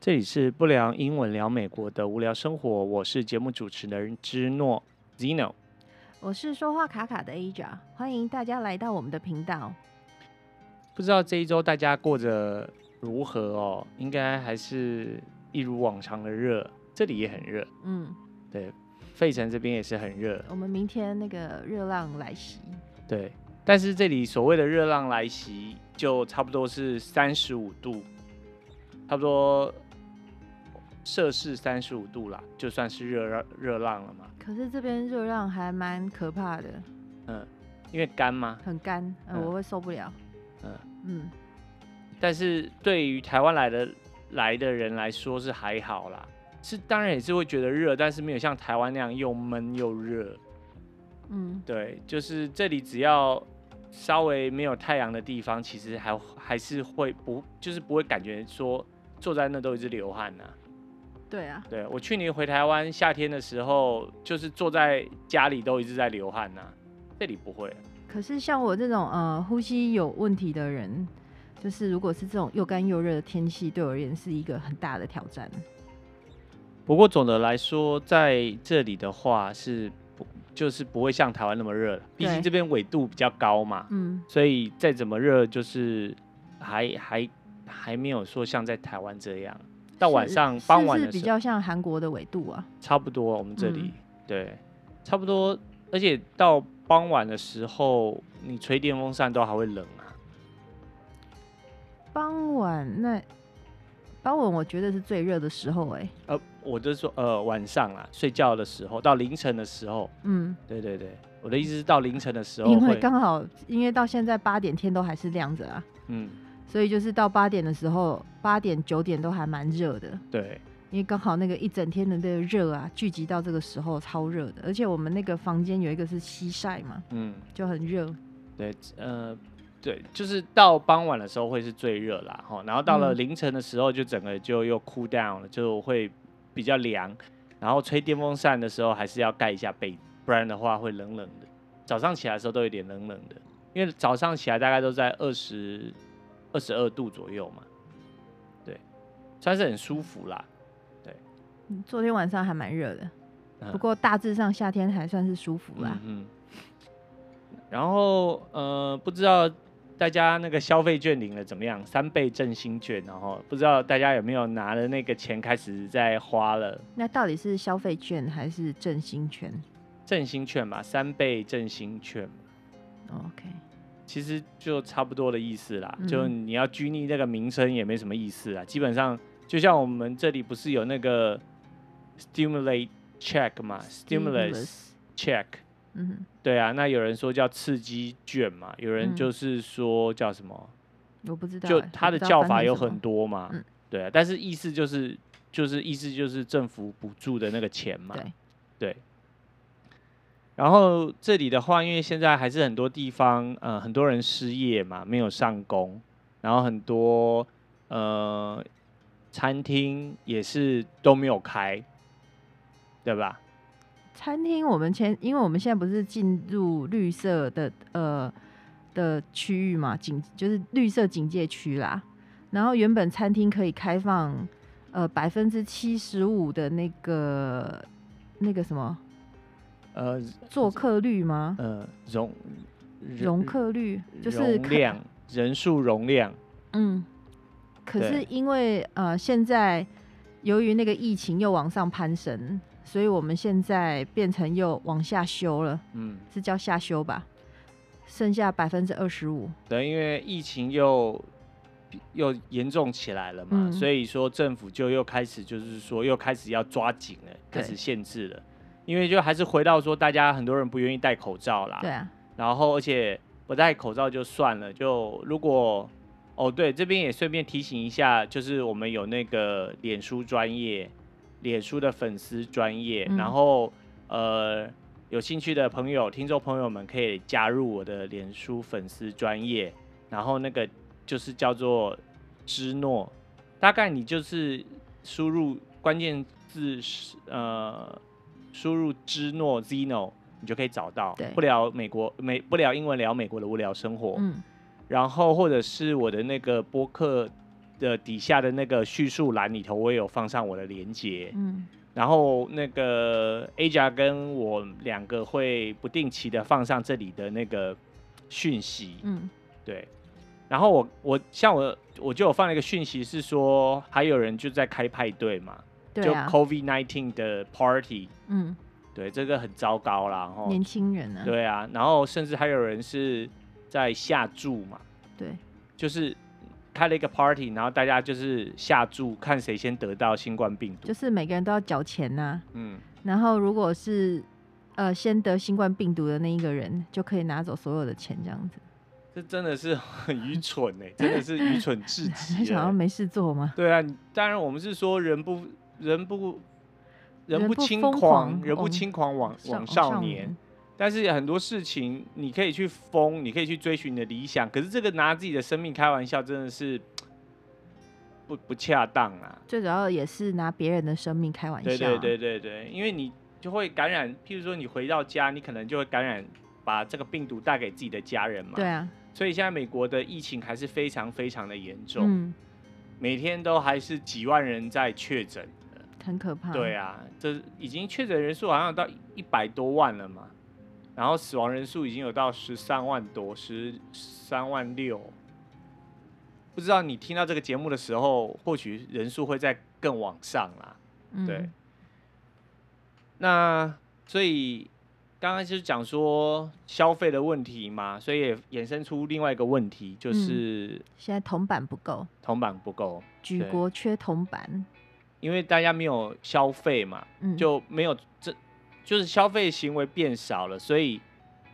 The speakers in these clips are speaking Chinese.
这里是不良英文聊美国的无聊生活，我是节目主持人芝诺 Zeno，我是说话卡卡的 Aja，欢迎大家来到我们的频道。不知道这一周大家过着如何哦？应该还是一如往常的热，这里也很热。嗯，对，费城这边也是很热。我们明天那个热浪来袭。对，但是这里所谓的热浪来袭，就差不多是三十五度，差不多。摄氏三十五度啦，就算是热热热浪了嘛。可是这边热浪还蛮可怕的。嗯，因为干吗？很干，我会受不了。嗯嗯。但是对于台湾来的来的人来说是还好啦，是当然也是会觉得热，但是没有像台湾那样又闷又热。嗯，对，就是这里只要稍微没有太阳的地方，其实还还是会不就是不会感觉说坐在那都一直流汗呐、啊。对啊，对我去年回台湾夏天的时候，就是坐在家里都一直在流汗呐、啊，这里不会。可是像我这种呃呼吸有问题的人，就是如果是这种又干又热的天气，对我而言是一个很大的挑战。不过总的来说，在这里的话是不就是不会像台湾那么热，毕竟这边纬度比较高嘛，嗯，所以再怎么热，就是还还还没有说像在台湾这样。到晚上傍晚的时候，是是比较像韩国的纬度啊，差不多。我们这里、嗯、对，差不多。而且到傍晚的时候，你吹电风扇都还会冷啊。傍晚那傍晚，我觉得是最热的时候哎、欸。呃，我就说呃晚上啊，睡觉的时候到凌晨的时候，嗯，对对对，我的意思是到凌晨的时候，因为刚好因为到现在八点天都还是亮着啊，嗯。所以就是到八点的时候，八点九点都还蛮热的。对，因为刚好那个一整天的那个热啊，聚集到这个时候超热的。而且我们那个房间有一个是西晒嘛，嗯，就很热。对，呃，对，就是到傍晚的时候会是最热啦，哈，然后到了凌晨的时候，就整个就又 cool down 了，就会比较凉。然后吹电风扇的时候还是要盖一下被，不然的话会冷冷的。早上起来的时候都有点冷冷的，因为早上起来大概都在二十。二十二度左右嘛，对，算是很舒服啦。对，昨天晚上还蛮热的，不过大致上夏天还算是舒服啦。嗯，然后呃，不知道大家那个消费券领了怎么样？三倍振兴券，然后不知道大家有没有拿了那个钱开始在花了？那到底是消费券还是振兴券？振兴券嘛，三倍振兴券。OK。其实就差不多的意思啦，就你要拘泥那个名称也没什么意思啊。基本上就像我们这里不是有那个 stimulate check 嘛，stimulus check，嗯，对啊，那有人说叫刺激券嘛，有人就是说叫什么，我不知道，就它的叫法有很多嘛，对啊，但是意思就是就是意思就是政府补助的那个钱嘛，对。然后这里的话，因为现在还是很多地方，呃，很多人失业嘛，没有上工，然后很多呃餐厅也是都没有开，对吧？餐厅我们前，因为我们现在不是进入绿色的呃的区域嘛，警就是绿色警戒区啦。然后原本餐厅可以开放呃百分之七十五的那个那个什么。呃，做客率吗？呃，容容客率就是容量人数容量。嗯，可是因为呃，现在由于那个疫情又往上攀升，所以我们现在变成又往下修了。嗯，是叫下修吧？剩下百分之二十五。对，因为疫情又又严重起来了嘛，嗯，所以说政府就又开始就是说又开始要抓紧了，开始限制了。因为就还是回到说，大家很多人不愿意戴口罩啦。对啊。然后，而且不戴口罩就算了，就如果哦，对，这边也顺便提醒一下，就是我们有那个脸书专业，脸书的粉丝专业，嗯、然后呃，有兴趣的朋友、听众朋友们可以加入我的脸书粉丝专业，然后那个就是叫做芝诺，大概你就是输入关键字是呃。输入芝诺 Zeno，你就可以找到。不聊美国美不聊英文聊美国的无聊生活。嗯。然后或者是我的那个播客的底下的那个叙述栏里头，我也有放上我的连接。嗯，然后那个 Aja 跟我两个会不定期的放上这里的那个讯息。嗯，对。然后我我像我我就有放了一个讯息，是说还有人就在开派对嘛，对啊，就 COVID nineteen 的 party。嗯，对，这个很糟糕啦。然后年轻人啊。对啊，然后甚至还有人是在下注嘛。对。就是。开了一个 party，然后大家就是下注，看谁先得到新冠病毒。就是每个人都要缴钱呐、啊。嗯。然后如果是呃先得新冠病毒的那一个人，就可以拿走所有的钱，这样子。这真的是很愚蠢哎，真的是愚蠢至极。想要没事做吗？对啊，当然我们是说人不人不人不轻狂，人不轻狂枉枉少年。但是很多事情你可以去疯，你可以去追寻你的理想，可是这个拿自己的生命开玩笑，真的是不不恰当啊。最主要也是拿别人的生命开玩笑。对对对对对，因为你就会感染，譬如说你回到家，你可能就会感染，把这个病毒带给自己的家人嘛。对啊。所以现在美国的疫情还是非常非常的严重，嗯，每天都还是几万人在确诊，很可怕。对啊，这已经确诊人数好像有到一百多万了嘛。然后死亡人数已经有到十三万多，十三万六。不知道你听到这个节目的时候，或许人数会再更往上啦。嗯、对。那所以刚刚就是讲说消费的问题嘛，所以也衍生出另外一个问题，就是、嗯、现在铜板不够，铜板不够，举国缺铜板，因为大家没有消费嘛，嗯、就没有这。就是消费行为变少了，所以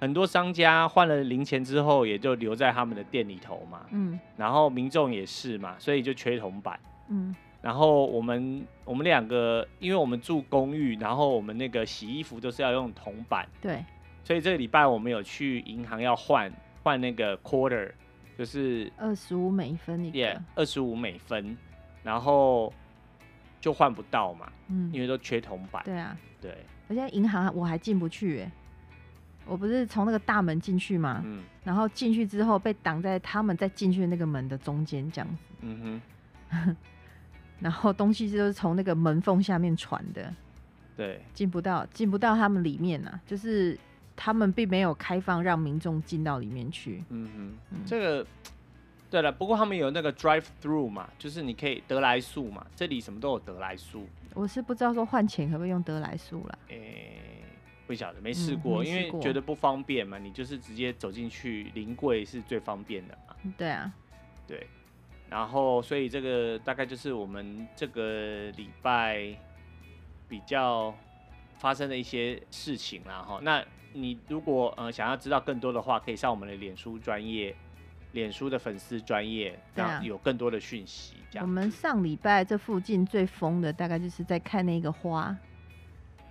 很多商家换了零钱之后，也就留在他们的店里头嘛。嗯。然后民众也是嘛，所以就缺铜板。嗯。然后我们我们两个，因为我们住公寓，然后我们那个洗衣服都是要用铜板。对。所以这个礼拜我们有去银行要换换那个 quarter，就是二十五美分一个。二十五美分，然后就换不到嘛。嗯。因为都缺铜板。对啊。对。我现在银行我还进不去哎，我不是从那个大门进去嘛，嗯，然后进去之后被挡在他们在进去的那个门的中间这样子，嗯哼，然后东西就是从那个门缝下面传的，对，进不到进不到他们里面啊，就是他们并没有开放让民众进到里面去，嗯哼，嗯，这个对了，不过他们有那个 drive through 嘛，就是你可以得来速嘛，这里什么都有得来速。我是不知道说换钱可不可以用得来速了，诶、欸，不晓得，没试过，嗯、因为觉得不方便嘛。你就是直接走进去临柜是最方便的嘛。对啊，对。然后，所以这个大概就是我们这个礼拜比较发生的一些事情啦。哈，那你如果呃想要知道更多的话，可以上我们的脸书专页。脸书的粉丝专页，让有更多的讯息。这样，我们上礼拜这附近最疯的，大概就是在看那个花。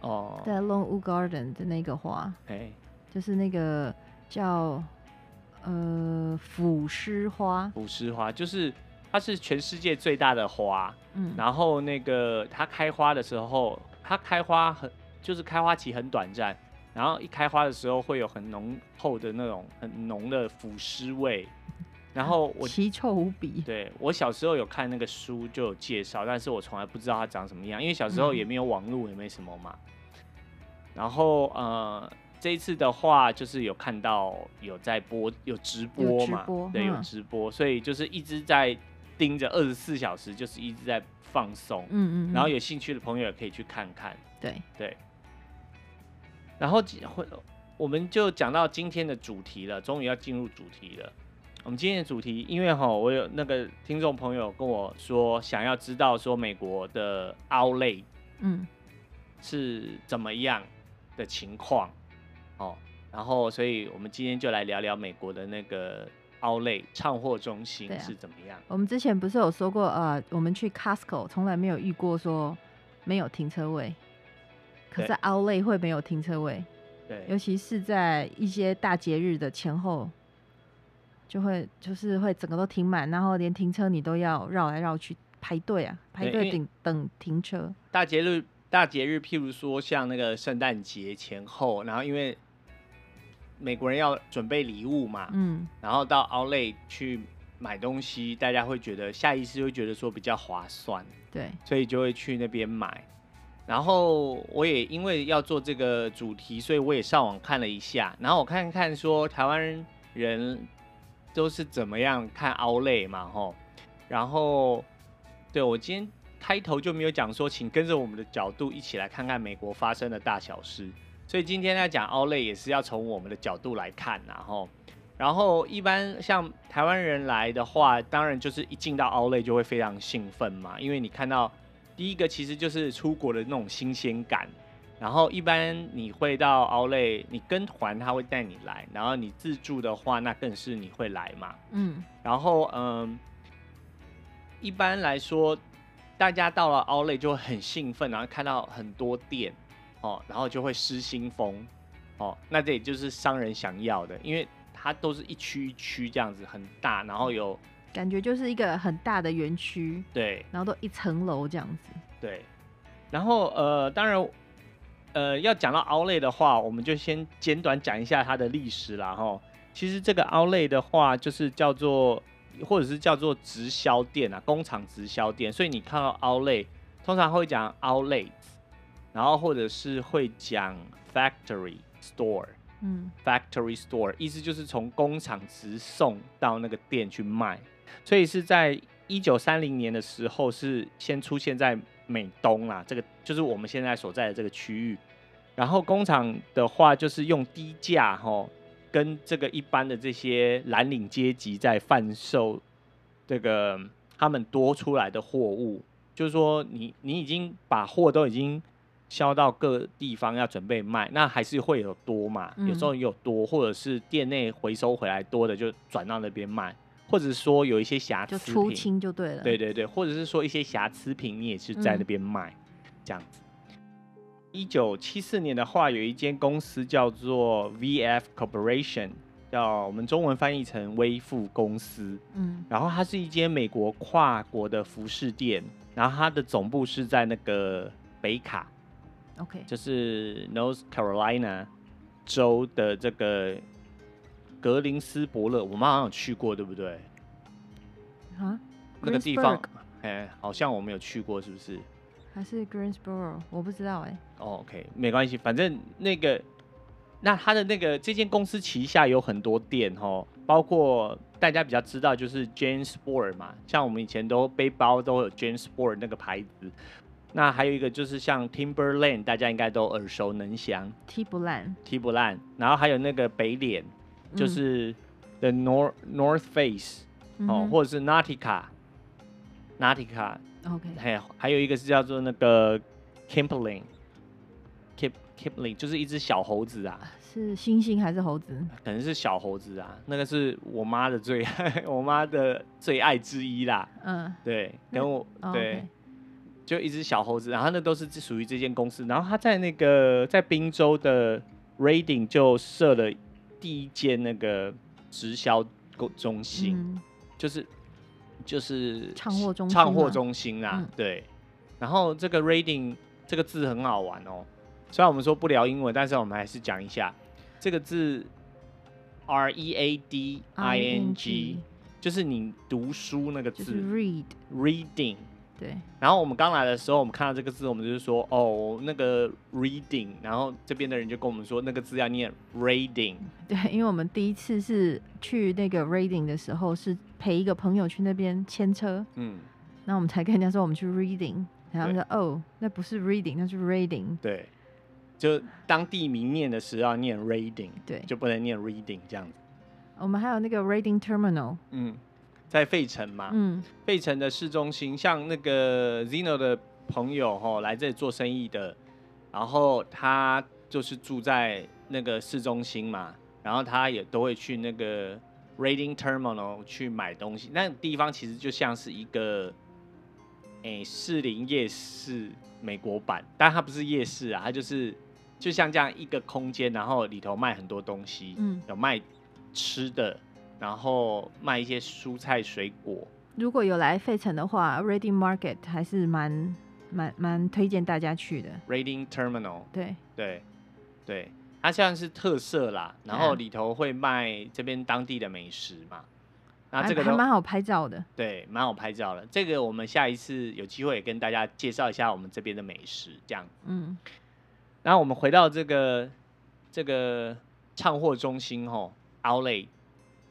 哦，在 Longwood Garden 的那个花，哎、欸，就是那个叫呃腐尸花。腐尸花就是它是全世界最大的花。嗯，然后那个它开花的时候，它开花很就是开花期很短暂，然后一开花的时候会有很浓厚的那种很浓的腐尸味。然后我奇臭无比。对，我小时候有看那个书就有介绍，但是我从来不知道它长什么样，因为小时候也没有网络，也没什么嘛。嗯、然后呃，这一次的话就是有看到有在播，有直播嘛，播对，有直播，嗯、所以就是一直在盯着二十四小时，就是一直在放松。嗯，嗯嗯。然后有兴趣的朋友也可以去看看。对对。然后会，我们就讲到今天的主题了，终于要进入主题了。我们今天的主题，因为哈，我有那个听众朋友跟我说，想要知道说美国的 Outlet，嗯，是怎么样的情况，哦，然后所以我们今天就来聊聊美国的那个 Outlet 畅货中心是怎么样。啊。我们之前不是有说过，呃，我们去 Costco 从来没有遇过说没有停车位，可是 Outlet 会没有停车位，对，尤其是在一些大节日的前后。就会就是会整个都停满，然后连停车你都要绕来绕去排队啊，排队等等停车。大节日大节日，譬如说像那个圣诞节前后，然后因为美国人要准备礼物嘛，嗯，然后到 Outlet 去买东西，大家会觉得下意识会觉得说比较划算，对，所以就会去那边买。然后我也因为要做这个主题，所以我也上网看了一下，然后我看看说台湾人都是怎么样看 Outlet 嘛，吼。然后对我今天开头就没有讲说，请跟着我们的角度一起来看看美国发生的大小事。所以今天在讲 Outlet 也是要从我们的角度来看，然后，然后一般像台湾人来的话，当然就是一进到 Outlet 就会非常兴奋嘛，因为你看到。第一个其实就是出国的那种新鲜感，然后一般你会到 Outlet，你跟团他会带你来，然后你自助的话，那更是你会来嘛。嗯，然后嗯，一般来说，大家到了 Outlet 就会很兴奋，然后看到很多店，哦，然后就会失心疯，哦，那这也就是商人想要的，因为它都是一区一区这样子很大，然后有。感觉就是一个很大的园区，对，然后都一层楼这样子，对。然后呃，当然，呃，要讲到 Outlet 的话，我们就先简短讲一下它的历史啦哈。其实这个 Outlet 的话，就是叫做或者是叫做直销店啊，工厂直销店。所以你看到 Outlet，通常会讲 Outlet，然后或者是会讲 Factory Store，嗯，Factory Store 意思就是从工厂直送到那个店去卖。所以是在一九三零年的时候，是先出现在美东啦，这个就是我们现在所在的这个区域。然后工厂的话，就是用低价哈，跟这个一般的这些蓝领阶级在贩售这个他们多出来的货物。就是说你，你你已经把货都已经销到各地方要准备卖，那还是会有多嘛？有时候有多，或者是店内回收回来多的，就转到那边卖。或者说有一些瑕疵品，就出清就对了。对对对，或者是说一些瑕疵品，你也是在那边卖，嗯、这样子。一九七四年的话，有一间公司叫做 VF Corporation，叫我们中文翻译成微富公司。嗯，然后它是一间美国跨国的服饰店，然后它的总部是在那个北卡，OK，就是 North Carolina 州的这个。格林斯伯勒，我们好像有去过，对不对？啊？那个地方，哎，好像我们有去过，是不是？还是 Greensboro？我不知道哎。哦，OK，没关系，反正那个，那他的那个这间公司旗下有很多店哦，包括大家比较知道就是 JanSport 嘛，像我们以前都背包都有 JanSport 那个牌子。那还有一个就是像 Timberland，大家应该都耳熟能详。Timberland，Timberland，然后还有那个北脸。就是 The North North Face 哦，或者是 Nautica，Nautica，OK，还有还有一个是叫做那个 Kipling，Kip Kipling，就是一只小猴子啊，是猩猩还是猴子？可能是小猴子啊，那个是我妈的最爱，我妈的最爱之一啦。嗯，对，跟我对，就一只小猴子，然后那都是属于这间公司，然后他在那个在宾州的 Reading 就设了。第一间那个直销中心，嗯、就是就是唱货中唱货中心啦，嗯、对。然后这个 Reading 这个字很好玩哦，虽然我们说不聊英文，但是我们还是讲一下这个字，R E A D I N G，就是你读书那个字，read。reading。对，然后我们刚来的时候，我们看到这个字，我们就是说，哦，那个 reading，然后这边的人就跟我们说，那个字要念 reading。对，因为我们第一次是去那个 reading 的时候，是陪一个朋友去那边牵车，嗯，那我们才跟人家说我们去 reading，然后说，对哦，那不是 reading，那是 reading。对，就当地名念的时候要念 reading，对，就不能念 reading 这样子。我们还有那个 reading terminal，嗯。在费城嘛，嗯，费城的市中心，像那个 Zeno 的朋友吼，来这里做生意的，然后他就是住在那个市中心嘛，然后他也都会去那个 Reading Terminal 去买东西，那个地方其实就像是一个，诶，士林夜市美国版，但它不是夜市啊，它就是就像这样一个空间，然后里头卖很多东西，嗯，有卖吃的。然后卖一些蔬菜水果。如果有来费城的话，Reading Market 还是蛮蛮蛮推荐大家去的。Reading Terminal。对对对，它像是特色啦，然后里头会卖这边当地的美食嘛。那这个还蛮好拍照的，对，蛮好拍照的。这个我们下一次有机会也跟大家介绍一下我们这边的美食，这样。嗯。然后我们回到这个这个畅货中心吼，Outlet。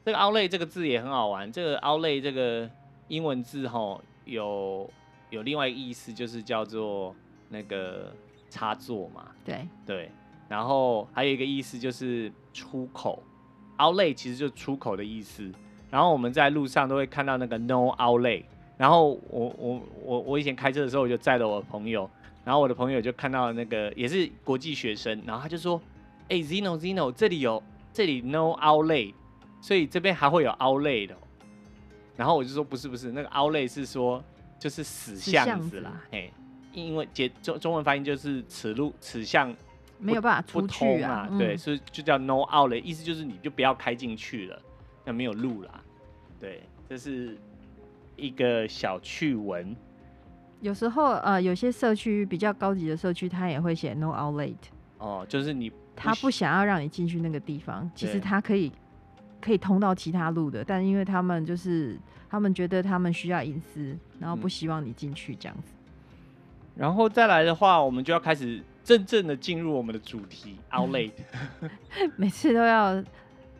这个 Outlet 这个字也很好玩，这个 Outlet 这个英文字吼有有另外一个意思，就是叫做那个插座嘛。对对。然后还有一个意思就是出口，Outlet 其实就是出口的意思。然后我们在路上都会看到那个 No Outlet。然后我我我我以前开车的时候，我就载了我的朋友，然后我的朋友就看到那个也是国际学生，然后他就说：“哎，Zino Zino，这里有这里 No Outlet，所以这边还会有 Outlet 的。”然后我就说：“不是不是，那个 Outlet 是说就是死巷子啦，哎，因为解中中文发音就是此路此巷没有办法出去啊，对，所以就叫 No Outlet，意思就是你就不要开进去了，那没有路啦。”对，这是一个小趣闻。有时候呃，有些社区比较高级的社区，他也会写 No Outlet。哦，就是你他不想要让你进去那个地方，其实他可以可以通到其他路的，但因为他们就是他们觉得他们需要隐私，然后不希望你进去这样子。嗯。然后再来的话，我们就要开始真正的进入我们的主题 Outlet。每次都要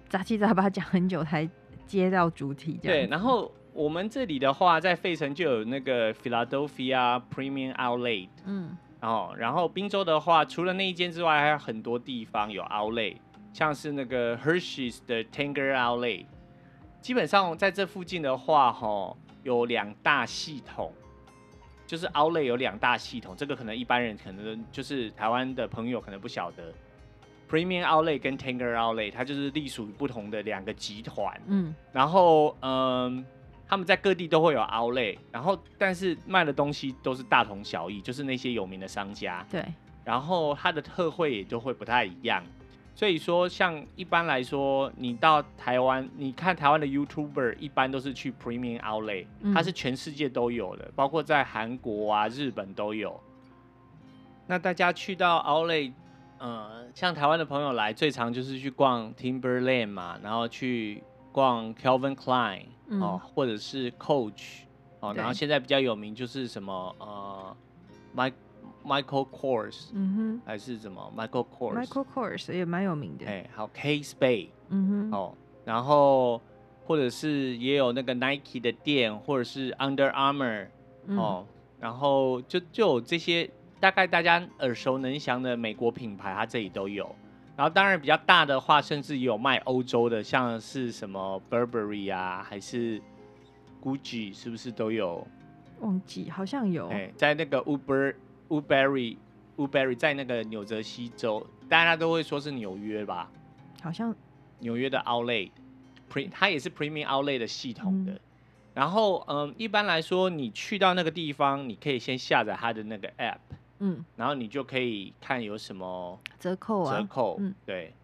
杂七杂八讲很久才。接到主题对，然后我们这里的话，在费城就有那个 Philadelphia Premium Outlet，嗯，哦然后宾州的话，除了那一间之外，还有很多地方有 Outlet，像是那个 Hershey's 的 Tanger Outlet，基本上在这附近的话，哈，有两大系统，就是 Outlet 有两大系统，这个可能一般人可能就是台湾的朋友可能不晓得。Premium Outlet 跟 Tanger Outlet，它就是隶属于不同的两个集团。嗯，然后嗯，他们在各地都会有 Outlet，然后但是卖的东西都是大同小异，就是那些有名的商家。对。然后它的特惠也就会不太一样。所以说，像一般来说，你到台湾，你看台湾的 YouTuber 一般都是去 Premium Outlet，它是全世界都有的，包括在韩国啊、日本都有。那大家去到 Outlet。呃，像台湾的朋友来，最常就是去逛 Timberland 嘛，然后去逛 Calvin Klein 哦，或者是 Coach 哦，然后现在比较有名就是什么呃，Mike Michael Kors，嗯哼，还是什么 Michael Kors，Michael Kors 也蛮有名的，哎，还有 Kate Spade，嗯哼，哦，然后或者是也有那个 Nike 的店，或者是 Under Armour 哦，然后就就有这些。大概大家耳熟能详的美国品牌，它这里都有。然后当然比较大的话，甚至有卖欧洲的，像是什么 Burberry 啊，还是 Gucci，是不是都有？忘记好像有。哎，在那个 Uber Woodbury Woodbury 在那个纽泽西州，大家都会说是纽约吧？好像纽约的 Outlet，Pre 它也是 Premium Outlet 的系统的。嗯然后嗯，一般来说，你去到那个地方，你可以先下载它的那个 App。嗯，然后你就可以看有什么折扣啊，折扣，嗯，对。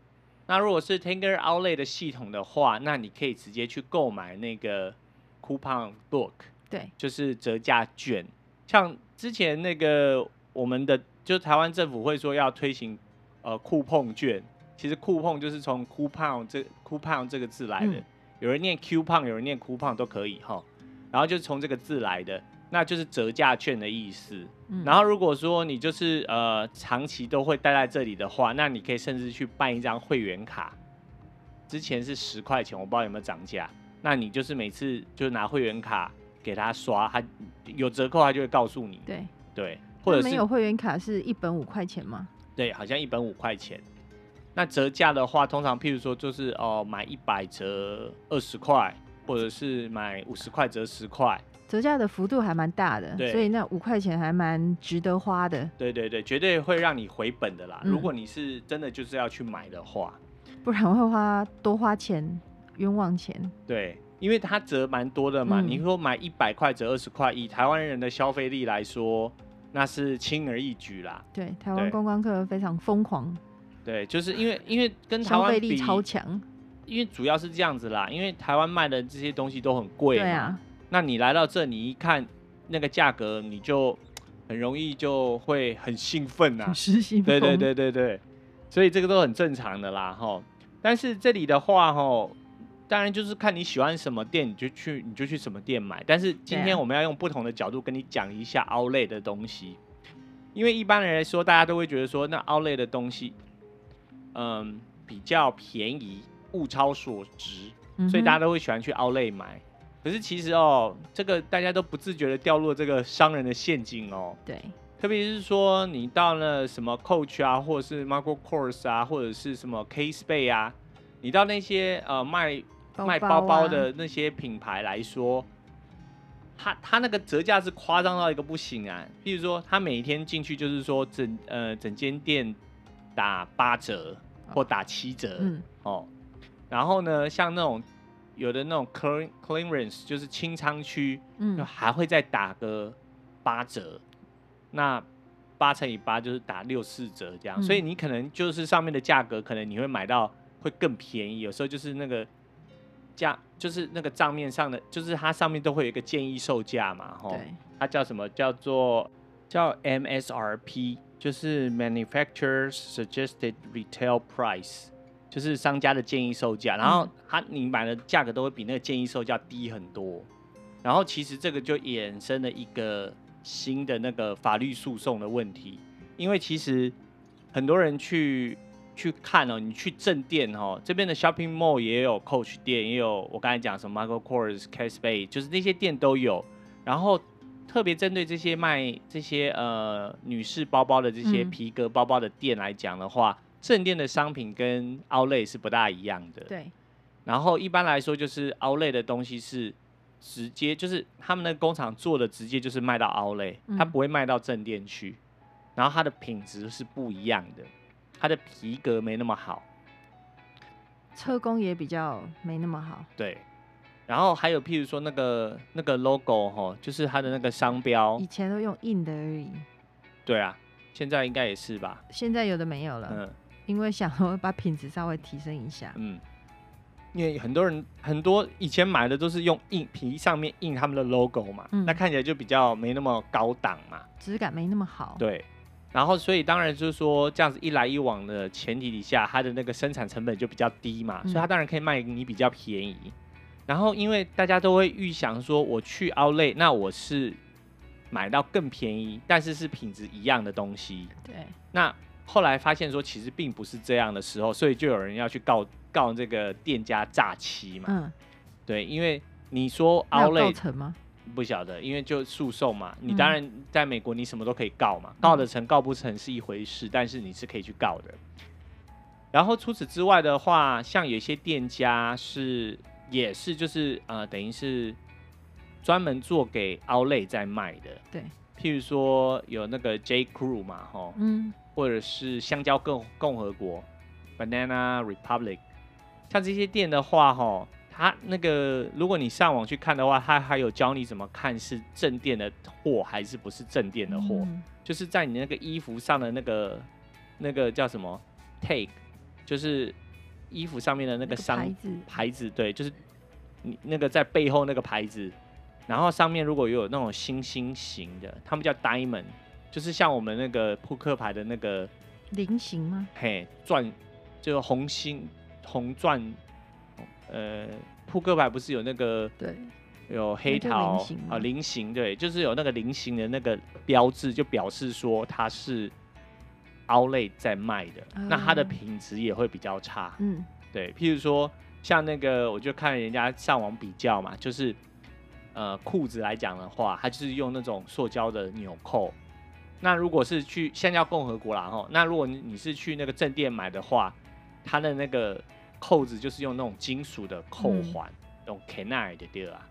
那如果是 Tanger Outlet 的系统的话，那你可以直接去购买那个 Coupon Book，对，就是折价券。像之前那个我们的，就台湾政府会说要推行呃酷碰券，其实酷碰就是从 Coupon 这 Coupon 这个字来的，嗯、有人念 Coupon，有人念 Coupon 都可以哈。然后就是从这个字来的。那就是折价券的意思。嗯、然后如果说你就是呃长期都会待在这里的话，那你可以甚至去办一张会员卡。之前是十块钱，我不知道有没有涨价。那你就是每次就拿会员卡给他刷，他有折扣，他就会告诉你。对对，或者是没有会员卡是一本五块钱吗？对，好像一本五块钱。那折价的话，通常譬如说就是哦、呃、买一百折二十块，或者是买五十块折十块。折价的幅度还蛮大的，所以那五块钱还蛮值得花的。对对对，绝对会让你回本的啦。嗯、如果你是真的就是要去买的话，不然会花多花钱，冤枉钱。对，因为它折蛮多的嘛。嗯、你说买一百块折二十块，以台湾人的消费力来说，那是轻而易举啦。对，台湾观光客非常疯狂。对，就是因为因为跟台湾消费力超强，因为主要是这样子啦。因为台湾卖的这些东西都很贵。对啊。那你来到这，你一看那个价格，你就很容易就会很兴奋呐、啊，失心疯。对对对对对，所以这个都很正常的啦，哈。但是这里的话，吼，当然就是看你喜欢什么店，你就去你就去什么店买。但是今天我们要用不同的角度跟你讲一下 Outlet 的东西，因为一般人来说，大家都会觉得说，那 Outlet 的东西，嗯，比较便宜，物超所值，所以大家都会喜欢去 Outlet 买。可是其实哦，这个大家都不自觉的掉入这个商人的陷阱哦。对。特别是说你到了什么 Coach 啊，或者是 Michael Kors 啊，或者是什么 Kate Spade 啊，你到那些呃卖包包、啊、卖包包的那些品牌来说，他他那个折价是夸张到一个不行啊。譬如说，他每一天进去就是说整呃整间店打八折或打七折、哦嗯、哦，然后呢，像那种有的那种 clearance 就是清仓区，嗯，还会再打个八折。那八乘以八就是打六四折这样，嗯，所以你可能就是上面的价格，可能你会买到会更便宜。有时候就是那个价，就是那个账面上的，就是它上面都会有一个建议售价嘛，吼，它叫什么？叫做叫 MSRP，就是 Manufacturers Suggested Retail Price，就是商家的建议售价。然后它你买的价格都会比那个建议售价低很多。然后其实这个就衍生了一个。新的那个法律诉讼的问题，因为其实很多人去去看哦，你去正店哦，这边的 shopping mall 也有 Coach 店，也有我刚才讲什么 Michael Kors、Kate Spade，就是那些店都有。然后特别针对这些卖这些呃女士包包的这些皮革包包的店来讲的话，嗯、正店的商品跟 Outlet 是不大一样的。对。然后一般来说，就是 Outlet 的东西是。直接就是他们的工厂做的，直接就是卖到 Outlet，它不会卖到正店去，然后它的品质是不一样的，它的皮革没那么好，车工也比较没那么好。对，然后还有譬如说那个那个 logo 哈，就是它的那个商标，以前都用印的而已。对啊，现在应该也是吧？现在有的没有了，嗯，因为想说把品质稍微提升一下，嗯。因为很多人很多以前买的都是用印皮上面印他们的 logo 嘛，嗯，那看起来就比较没那么高档嘛，质感没那么好。对，然后所以当然就是说这样子一来一往的前提底下，它的那个生产成本就比较低嘛，嗯，所以它当然可以卖你比较便宜。然后因为大家都会预想说，我去 Outlet，那我是买到更便宜，但是是品质一样的东西。对。那后来发现说其实并不是这样的时候，所以就有人要去告。告这个店家诈欺嘛？嗯，对，因为你说 Outlet 成吗？不晓得，因为就诉讼嘛。你当然在美国，你什么都可以告嘛，告得成告不成是一回事，但是你是可以去告的。然后除此之外的话，像有些店家是也是就是呃，等于是专门做给 Outlet 在卖的。对，譬如说有那个 J Crew 嘛，吼，嗯，或者是香蕉共共和国 Banana Republic。像这些店的话，哈，它那个如果你上网去看的话，他还有教你怎么看是正店的货还是不是正店的货，嗯，就是在你那个衣服上的那个那个叫什么 tag，就是衣服上面的那个商牌子，牌子，对，就是你那个在背后那个牌子，然后上面如果有那种星星形的，他们叫 diamond，就是像我们那个扑克牌的那个菱形吗？嘿，钻，就是红星。红钻，呃，扑克牌不是有那个对，有黑桃啊，菱形对，就是有那个菱形的那个标志，就表示说它是 Outlet 在卖的，嗯，那它的品质也会比较差。嗯，对，譬如说像那个，我就看人家上网比较嘛，就是呃裤子来讲的话，它就是用那种塑胶的纽扣。那如果是去香蕉共和国啦吼，那如果你是去那个正店买的话，它的那个。扣子就是用那种金属的扣环，那种 canine 的对吧？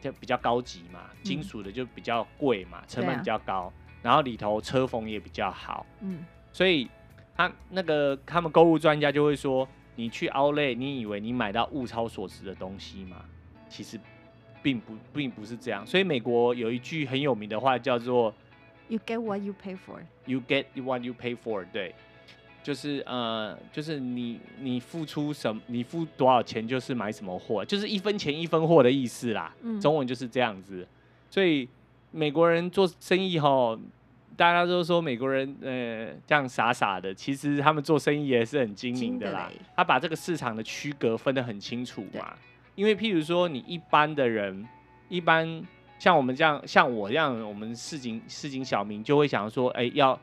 就比较高级嘛，金属的就比较贵嘛，成本比较高，然后里头车缝也比较好，嗯，所以他那个他们购物专家就会说，你去 Outlet，你以为你买到物超所值的东西吗？其实并不并不是这样。所以美国有一句很有名的话叫做 “You get what you pay for”。You get what you pay for，对。就是呃，就是你你付出什么，你付多少钱就是买什么货，就是一分钱一分货的意思啦。嗯，中文就是这样子。所以美国人做生意吼，大家都说美国人呃这样傻傻的，其实他们做生意也是很精明的啦。他把这个市场的区隔分得很清楚嘛。因为譬如说你一般的人，一般像我们这样，像我这样，我们市井市井小民就会想说，哎，要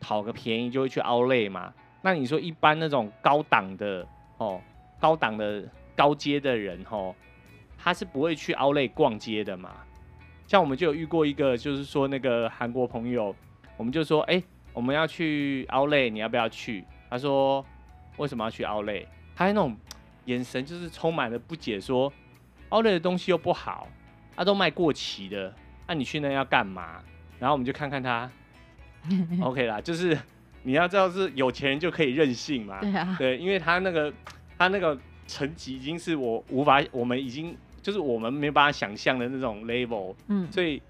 讨个便宜就会去 Outlet 嘛。那你说一般那种高档的哦，高档的高阶的人哦，他是不会去 Outlet 逛街的嘛。像我们就有遇过一个，就是说那个韩国朋友。我们就说，哎、我们要去 Outlet，你要不要去？他说，为什么要去 Outlet？他那种 眼神就是充满了不解，说 Outlet 的东西又不好，他、啊、都卖过期的，那、啊、你去那要干嘛？然后我们就看看他 OK 啦，就是你要知道是有钱人就可以任性嘛，对啊，对，因为他那个他那个层级已经是我无法，我们已经就是我们没办法想象的那种 level，嗯，所以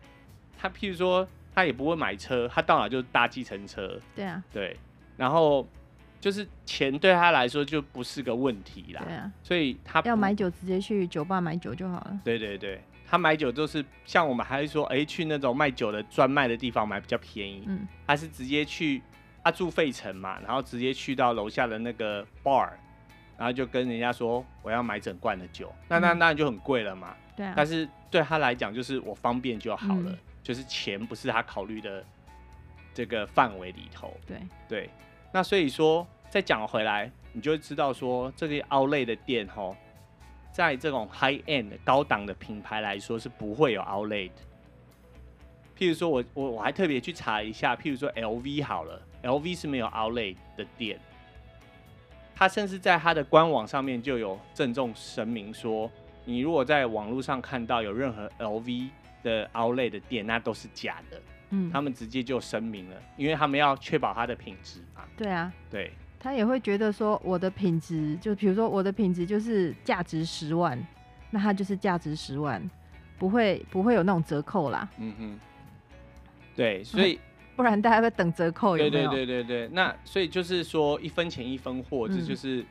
他譬如说。他也不会买车，他到哪就搭计程车。对啊，对，然后就是钱对他来说就不是个问题啦。对啊，所以他要买酒直接去酒吧买酒就好了。对对对，他买酒就是像我们还是说，哎、欸，去那种卖酒的专卖的地方买比较便宜。嗯，他是直接去，他住费城嘛，然后直接去到楼下的那个 bar，然后就跟人家说我要买整罐的酒，那那那就很贵了嘛。对啊，但是对他来讲就是我方便就好了。嗯就是钱不是他考虑的这个范围里头，对对，那所以说再讲回来，你就会知道说这个 Outlet 的店吼，在这种 high end 高档的品牌来说是不会有 Outlet 的。譬如说我我我还特别去查一下，譬如说 LV 好了，LV 是没有 Outlet 的店，他甚至在他的官网上面就有郑重声明说，你如果在网络上看到有任何 LV 的 Outlet 的店，那都是假的。嗯，他们直接就声明了，因为他们要确保它的品质啊。对啊，对，他也会觉得说，我的品质，就比如说我的品质就是价值十万，那它就是价值十万，不会不会有那种折扣啦。嗯哼，对，所以 不然大家会等折扣有没有？对对对对对，那所以就是说一分钱一分货，这就是、嗯、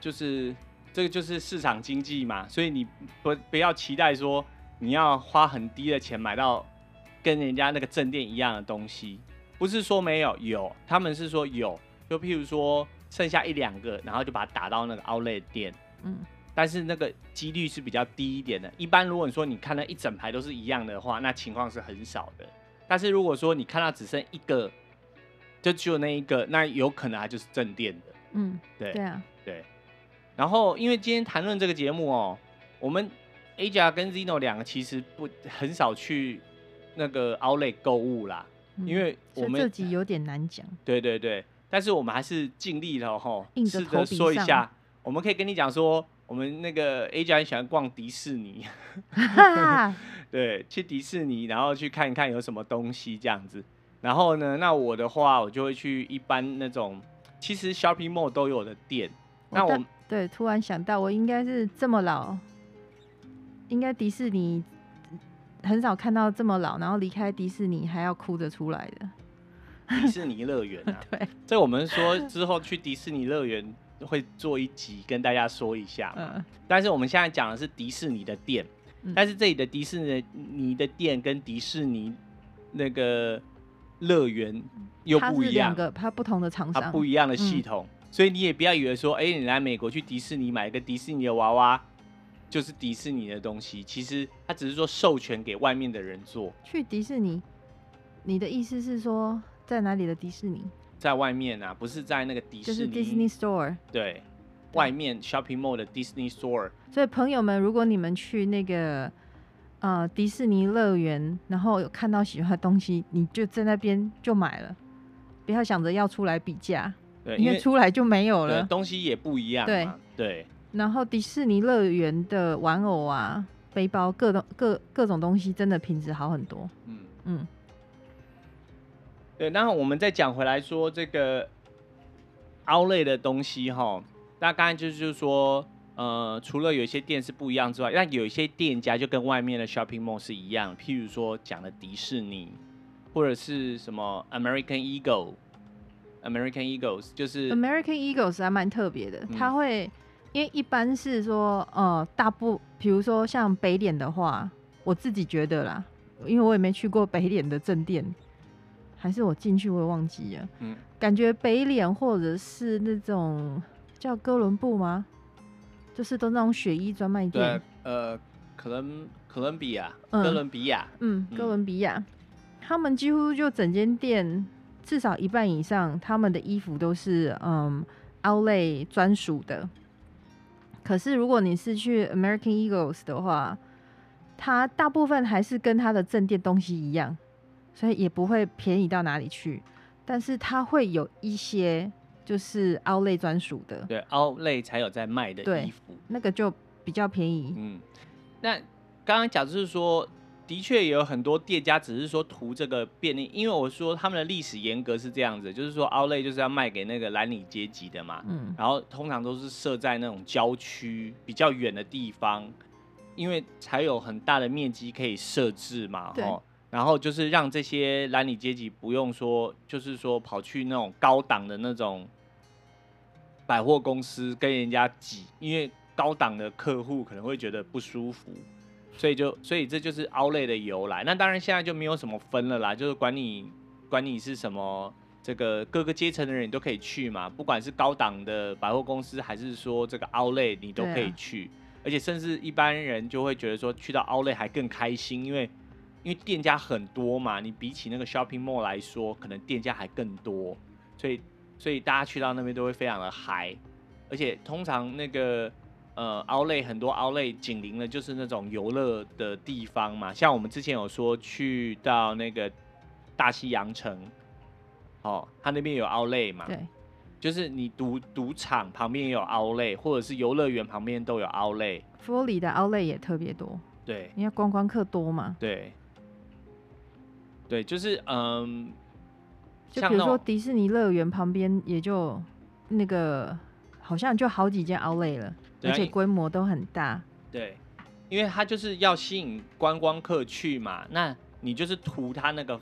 就是这个就是市场经济嘛，所以你不不要期待说。你要花很低的钱买到跟人家那个正店一样的东西，不是说没有，有，他们是说有，就譬如说剩下一两个，然后就把它打到那个 Outlet 店，嗯，但是那个几率是比较低一点的。一般如果你说你看到一整排都是一样的话，那情况是很少的。但是如果说你看到只剩一个，就只有那一个，那有可能它就是正店的，嗯，对，对啊，对。然后因为今天谈论这个节目哦，我们。Aja 跟 Zino 两个其实不很少去那个 Outlet 购物啦，嗯、因为我们这集有点难讲。对对对，但是我们还是尽力了哈，试着说一下。我们可以跟你讲说，我们那个 Aja 很喜欢逛迪士尼，对，去迪士尼，然后去看一看有什么东西这样子。然后呢，那我的话，我就会去一般那种其实 Shopping Mall 都有的店。那我对，突然想到，我应该是这么老。应该迪士尼很少看到这么老，然后离开迪士尼还要哭着出来的。迪士尼乐园啊，对，这我们说之后去迪士尼乐园会做一集跟大家说一下嘛。嗯、但是我们现在讲的是迪士尼的店，嗯、但是这里的迪士尼的店跟迪士尼那个乐园又不一样，它不同的厂商，它不一样的系统，嗯、所以你也不要以为说，哎、欸，你来美国去迪士尼买一个迪士尼的娃娃。就是迪士尼的东西，其实他只是说授权给外面的人做。去迪士尼，你的意思是说在哪里的迪士尼？在外面啊，不是在那个迪士尼。就是 Disney Store。对，外面 Shopping Mall 的 Disney Store。所以朋友们，如果你们去那个呃迪士尼乐园，然后有看到喜欢的东西，你就在那边就买了，不要想着要出来比价，对，因为出来就没有了。东西也不一样。对对。然后迪士尼乐园的玩偶啊、背包、各种各各种东西，真的品质好很多。嗯嗯，对。然后我们再讲回来说这个 Outlet 的东西哈，那刚才就是说，呃，除了有一些店是不一样之外，那有一些店家就跟外面的 Shopping Mall 是一样，譬如说讲的迪士尼，或者是什么 American Eagle，American Eagles 就是 American Eagles 还蛮特别的，它会。因为一般是说，呃，大部，比如说像北脸的话，我自己觉得啦，因为我也没去过北脸的正店，还是我进去我也忘记了。嗯，感觉北脸或者是那种叫哥伦布吗？就是都那种雪衣专卖店。对，呃，可能哥伦比亚，哥伦比亚，嗯，哥伦比亚，他们几乎就整间店至少一半以上，他们的衣服都是嗯，Outlet 专属的。可是如果你是去 American Eagles 的话，它大部分还是跟它的正店东西一样，所以也不会便宜到哪里去。但是它会有一些。就是 Outlet 专属的，对 Outlet 才有在卖的衣服，那个就比较便宜。嗯，那刚刚讲就是说，的确也有很多店家只是说图这个便利，因为我说他们的历史严格是这样子，就是说 Outlet 就是要卖给那个蓝领阶级的嘛，嗯，然后通常都是设在那种郊区比较远的地方，因为才有很大的面积可以设置嘛，对。然后就是让这些蓝领阶级不用说，就是说跑去那种高档的那种。百货公司跟人家挤，因为高档的客户可能会觉得不舒服，所以就所以这就是 Outlet 的由来。那当然现在就没有什么分了啦，就是管你管你是什么这个各个阶层的人你都可以去嘛，不管是高档的百货公司还是说这个 Outlet 你都可以去，啊、而且甚至一般人就会觉得说去到 Outlet 还更开心，因为因为店家很多嘛，你比起那个 Shopping Mall 来说，可能店家还更多，所以。所以大家去到那边都会非常的嗨，而且通常那个呃，Outlet 很多 Outlet 紧邻的就是那种游乐的地方嘛，像我们之前有说去到那个大西洋城，哦，它那边有 Outlet 嘛，对，就是你赌赌场旁边也有 Outlet，或者是游乐园旁边都有 Outlet。佛罗里达 Outlet 也特别多，对，因为观光客多嘛，对，对，就是嗯。就比如说迪士尼乐园旁边也就那个，好像就好几间 Outlet 了，而且规模都很大。对，因为它就是要吸引观光客去嘛，那你就是图它那个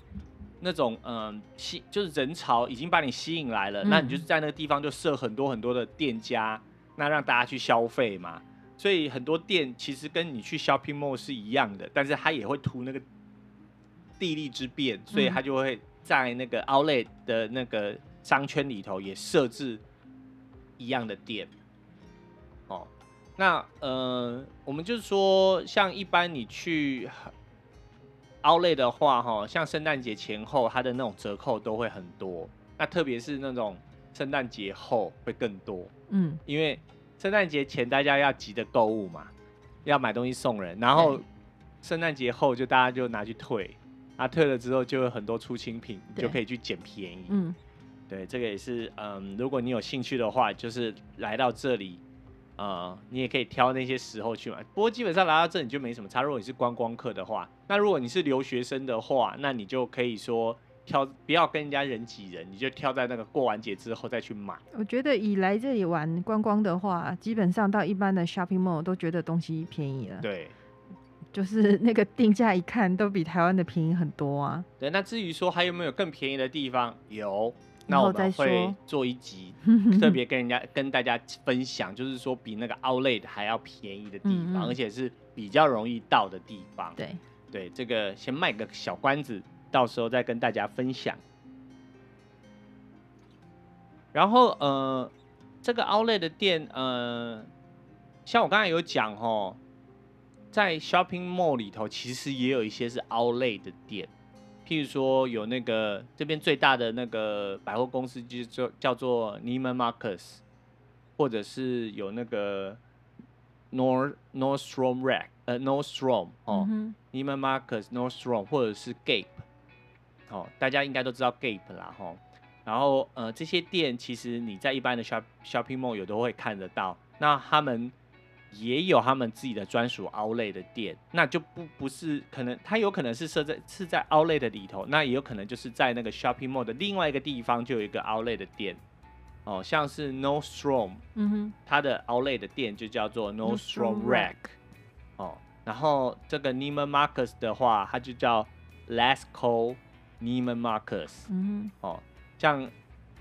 那种嗯吸，就是人潮已经把你吸引来了，那你就是在那个地方就设很多很多的店家，那让大家去消费嘛。所以很多店其实跟你去 Shopping Mall 是一样的，但是它也会图那个地利之便，所以他就会。在那个 Outlet 的那个商圈里头，也设置一样的店。哦，那呃，我们就是说，像一般你去 Outlet 的话，哈，像圣诞节前后，它的那种折扣都会很多。那特别是那种圣诞节后会更多。嗯，因为圣诞节前大家要急着购物嘛，要买东西送人，然后圣诞节后就大家就拿去退。啊，退了之后就有很多出清品，你就可以去捡便宜。嗯，对，这个也是，嗯，如果你有兴趣的话，就是来到这里，呃，你也可以挑那些时候去买。不过基本上来到这里就没什么差。如果你是观光客的话，那如果你是留学生的话，那你就可以说挑，不要跟人家人挤人，你就挑在那个过完节之后再去买。我觉得以来这里玩观光的话，基本上到一般的 shopping mall 都觉得东西便宜了。对。就是 那个定价一看都比台湾的便宜很多啊。对，那至于说还有没有更便宜的地方？有，那我们会做一集 特别跟人家跟大家分享，就是说比那个 Outlet 还要便宜的地方，嗯嗯，而且是比较容易到的地方。对，对，这个先卖个小关子，到时候再跟大家分享。然后呃，这个 Outlet 的店，呃，像我刚才有讲哦。在 shopping mall 里头，其实也有一些是 outlet 的店，譬如说有那个这边最大的那个百货公司，就叫叫做 Neiman Marcus，或者是有那个 Nord Nordstrom Rack，呃 Nordstrom 哦、嗯、Neiman Marcus Nordstrom，或者是 Gap，哦，大家应该都知道 Gap 啦哈、哦。然后呃这些店其实你在一般的 shop shopping mall 有都会看得到，那他们。也有他们自己的专属 Outlet 的店，那就不不是可能，它有可能是设在是在 Outlet 的里头，那也有可能就是在那个 Shopping Mall 的另外一个地方就有一个 Outlet 的店，哦，像是 Nordstrom，嗯哼，它的 Outlet 的店就叫做 Nordstrom Rack，哦，然后这个 Neiman Marcus 的话，它就叫 Lascaux Neiman Marcus，嗯哼，哦，像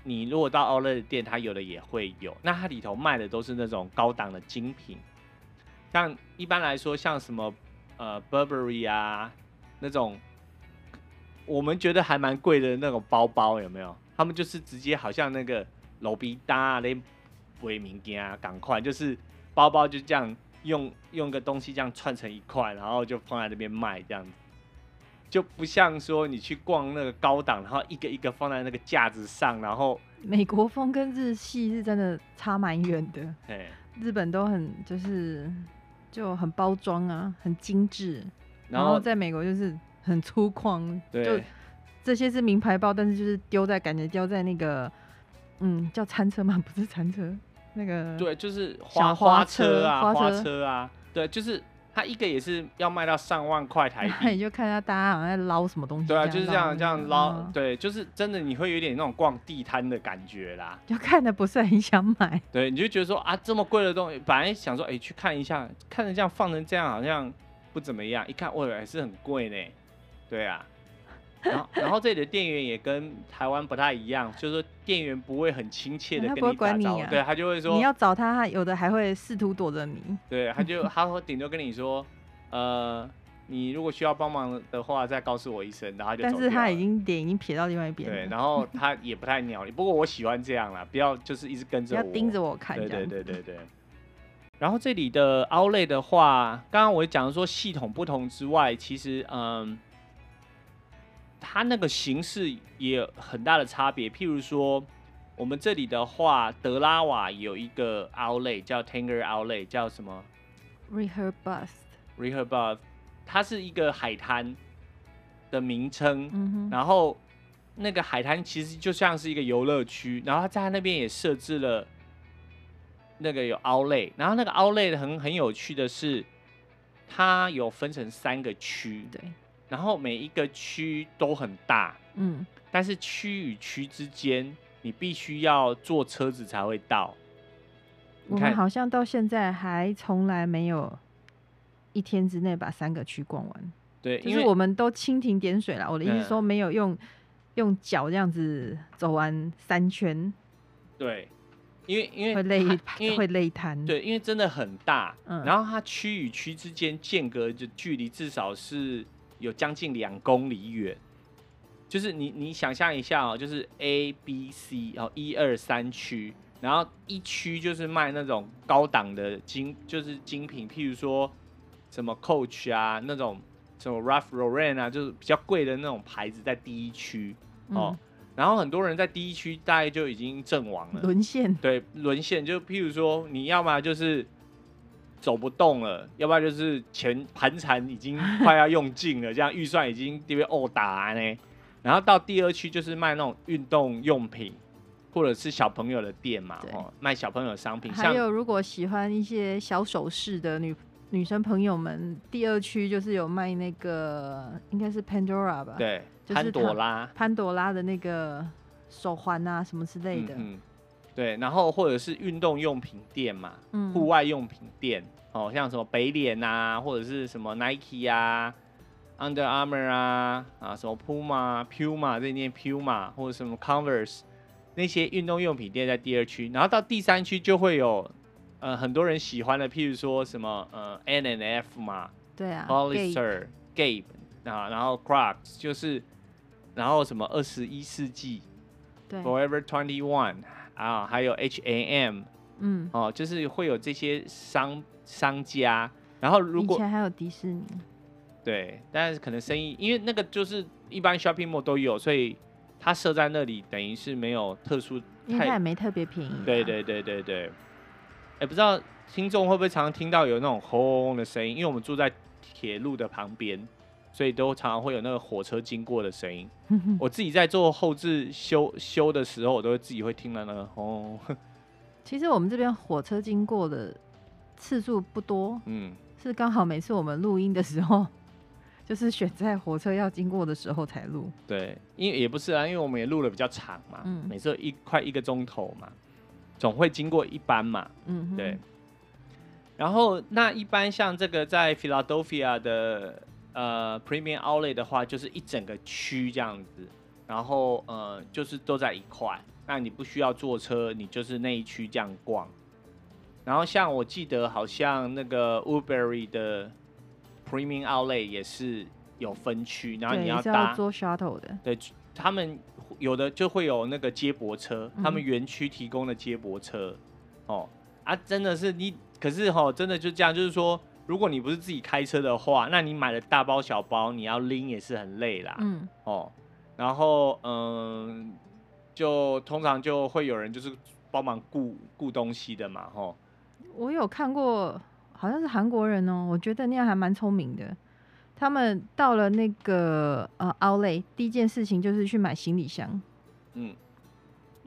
你如果到 Outlet 的店，它有的也会有，那它里头卖的都是那种高档的精品。像一般来说，像什么呃 Burberry 啊那种我们觉得还蛮贵的那种包包有没有？他们就是直接好像那个楼比搭的伪名件啊，赶快就是包包就这样用用个东西这样串成一块，然后就放在那边卖这样子，就不像说你去逛那个高档，然后一个一个放在那个架子上，然后美国风跟日系是真的差蛮远的。嘿日本都很就是就很包装啊，很精致，然后在美国就是。很粗犷，对，就这些是名牌包，但是就是丢在感觉丢在那个，嗯，叫餐车吗？不是餐车，那个对，就是花花车啊，花车啊，对，就是它一个也是要卖到上万块台币，你就看到大家好像在捞什么东西，对啊，就是这样这样捞，嗯、对，就是真的你会有点那种逛地摊的感觉啦，就看的不是很想买，对，你就觉得说啊，这么贵的东西，本来想说哎、欸、去看一下，看着这样放成这样好像不怎么样，一看哇还是很贵呢。对啊，然后然后这里的店员也跟台湾不太一样，就是说店员不会很亲切的跟你打招呼，对，他就会说你要找他，他有的还会试图躲着你，对，他就他会顶多跟你说，呃，你如果需要帮忙的话，再告诉我一声，然后就。但是他已经脸已经撇到另外一边，对，然后他也不太鸟你，不过我喜欢这样啦，不要就是一直跟着我，要盯着我看，对对对对对。然后这里的 Outlet 的话，刚刚我讲说系统不同之外，其实嗯。它那个形式也有很大的差别，譬如说，我们这里的话，德拉瓦有一个 Outlet 叫 Tanger Outlet，叫什么？Rehabust。Rehabust，它是一个海滩的名称。嗯。然后那个海滩其实就像是一个游乐区，然后它在那边也设置了那个有 Outlet，然后那个 Outlet 很很有趣的是，它有分成三个区。对。然后每一个区都很大，嗯，但是区与区之间，你必须要坐车子才会到。我们好像到现在还从来没有一天之内把三个区逛完。对，就是我们都蜻蜓点水了。我的意思是说，没有用、嗯、用脚这样子走完三圈。对，因为因为会累，因为会累瘫。对，因为真的很大。嗯，然后它区与区之间间隔的距离至少是。有将近两公里远，就是你你想象一下哦，就是 A、B、C，然后一二三区，然后一区就是卖那种高档的精，就是精品，譬如说什么 Coach 啊，那种什么 Ralph Lauren 啊，就是比较贵的那种牌子，在第一区哦。嗯、然后很多人在第一区大概就已经阵亡了，沦陷。对，沦陷。就譬如说，你要么就是。走不动了，要不然就是钱盘缠已经快要用尽了，这样预算已经特别殴打呢。然后到第二区就是卖那种运动用品，或者是小朋友的店嘛，哦，卖小朋友的商品。还有如果喜欢一些小首饰的女女生朋友们，第二区就是有卖那个应该是 Pandora 吧？对，就是潘朵拉，潘朵拉的那个手环啊什么之类的。嗯嗯对，然后或者是运动用品店嘛，嗯，户外用品店，哦，像什么北脸啊，或者是什么 Nike 啊，Under Armour 啊，啊，什么 Puma、Puma 这念 Puma，或者什么 Converse 那些运动用品店在第二区，然后到第三区就会有，呃，很多人喜欢的，譬如说什么呃 N and F 嘛，对啊，Hollister、Gabe 啊，然后 Crocs 就是，然后什么二十一世纪，，Forever Twenty One。啊，还有 H A M，嗯，哦，就是会有这些商商家，然后如果以前还有迪士尼，对，但是可能生意，因为那个就是一般 shopping mall 都有，所以它设在那里，等于是没有特殊，应该也没特别便宜。对对对对对，哎、欸，不知道听众会不会常常听到有那种轰轰的声音，因为我们住在铁路的旁边。所以都常常会有那个火车经过的声音。我自己在做后置修修的时候，我都会自己会听到那个哦。其实我们这边火车经过的次数不多，嗯，是刚好每次我们录音的时候，就是选在火车要经过的时候才录。对，因为也不是啊，因为我们也录了比较长嘛，嗯，每次一快一个钟头嘛，总会经过一班嘛，嗯，对。然后那一般像这个在 Philadelphia 的。呃，Premium Outlet 的话，就是一整个区这样子，然后呃，就是都在一块，那你不需要坐车，你就是那一区这样逛。然后像我记得好像那个 Woodbury 的 Premium Outlet 也是有分区，然后你，要搭，坐 shuttle 的。对，他们有的就会有那个接驳车，他们嗯园区提供的接驳车，哦啊，真的是你，可是哈、哦，真的就这样，就是说，如果你不是自己开车的话，那你买了大包小包，你要拎也是很累啦，嗯，哦，然后嗯，就通常就会有人就是帮忙顾顾东西的嘛，吼、我有看过，好像是韩国人哦，我觉得那样还蛮聪明的。他们到了那个呃 Outlet，第一件事情就是去买行李箱，嗯，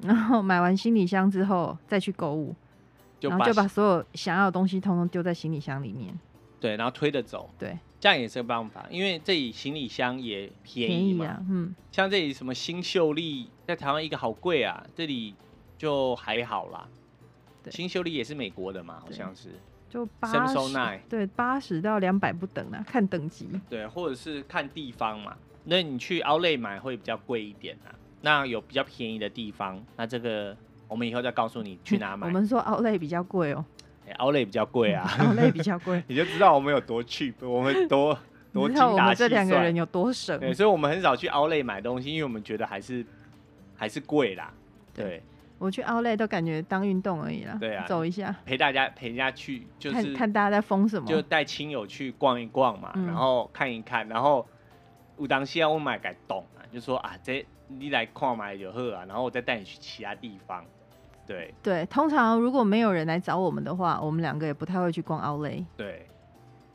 然后买完行李箱之后再去购物，然后就把所有想要的东西通通丢在行李箱里面。对，然后推着走，对，这样也是个办法，因为这里行李箱也便宜嘛，啊，嗯，像这里什么新秀丽，在台湾一个好贵啊，这里就还好啦。对新秀丽也是美国的嘛，好像是。就八十，对，八十到两百不等啊，看等级。对，或者是看地方嘛。那你去 Outlet 买会比较贵一点啊。那有比较便宜的地方，那这个我们以后再告诉你去哪买。我们说 Outlet 比较贵哦、欸、，Outlet 比较贵啊，Outlet 比较贵，你就知道我们有多 cheap，我们多 多精打细知道我们这两个算人有多省。对，所以我们很少去 Outlet 买东西，因为我们觉得还是还是贵啦。对对，我去 Outlet 都感觉当运动而已啦，对啊走一下，陪大家陪人家去就是看看大家在疯什么。就带亲友去逛一逛嘛，嗯然后看一看，然后武当西我买改懂啊，就说啊，这你来看买就好啊，然后我再带你去其他地方。对对，通常如果没有人来找我们的话，我们两个也不太会去逛 Outlet。对，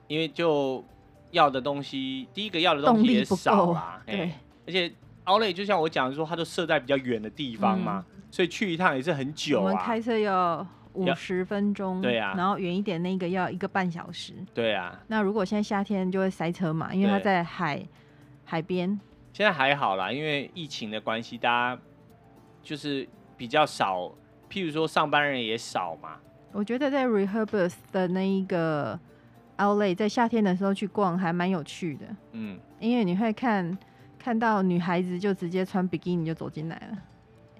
因为就要的东西，第一个要的东西也少啦，对欸，而且 Outlet 就像我讲的说，它都设在比较远的地方嘛，所以去一趟也是很久啊我们啊。开车要五十分钟，对啊然后远一点那个要一个半小时。对啊，那如果现在夏天就会塞车嘛，因为它在海海边。现在还好啦，因为疫情的关系，大家就是比较少，譬如说上班人也少嘛。我觉得在 Rehoboth 的那一个 Outlet 在夏天的时候去逛还蛮有趣的，嗯，因为你会看看到女孩子就直接穿比基尼就走进来了。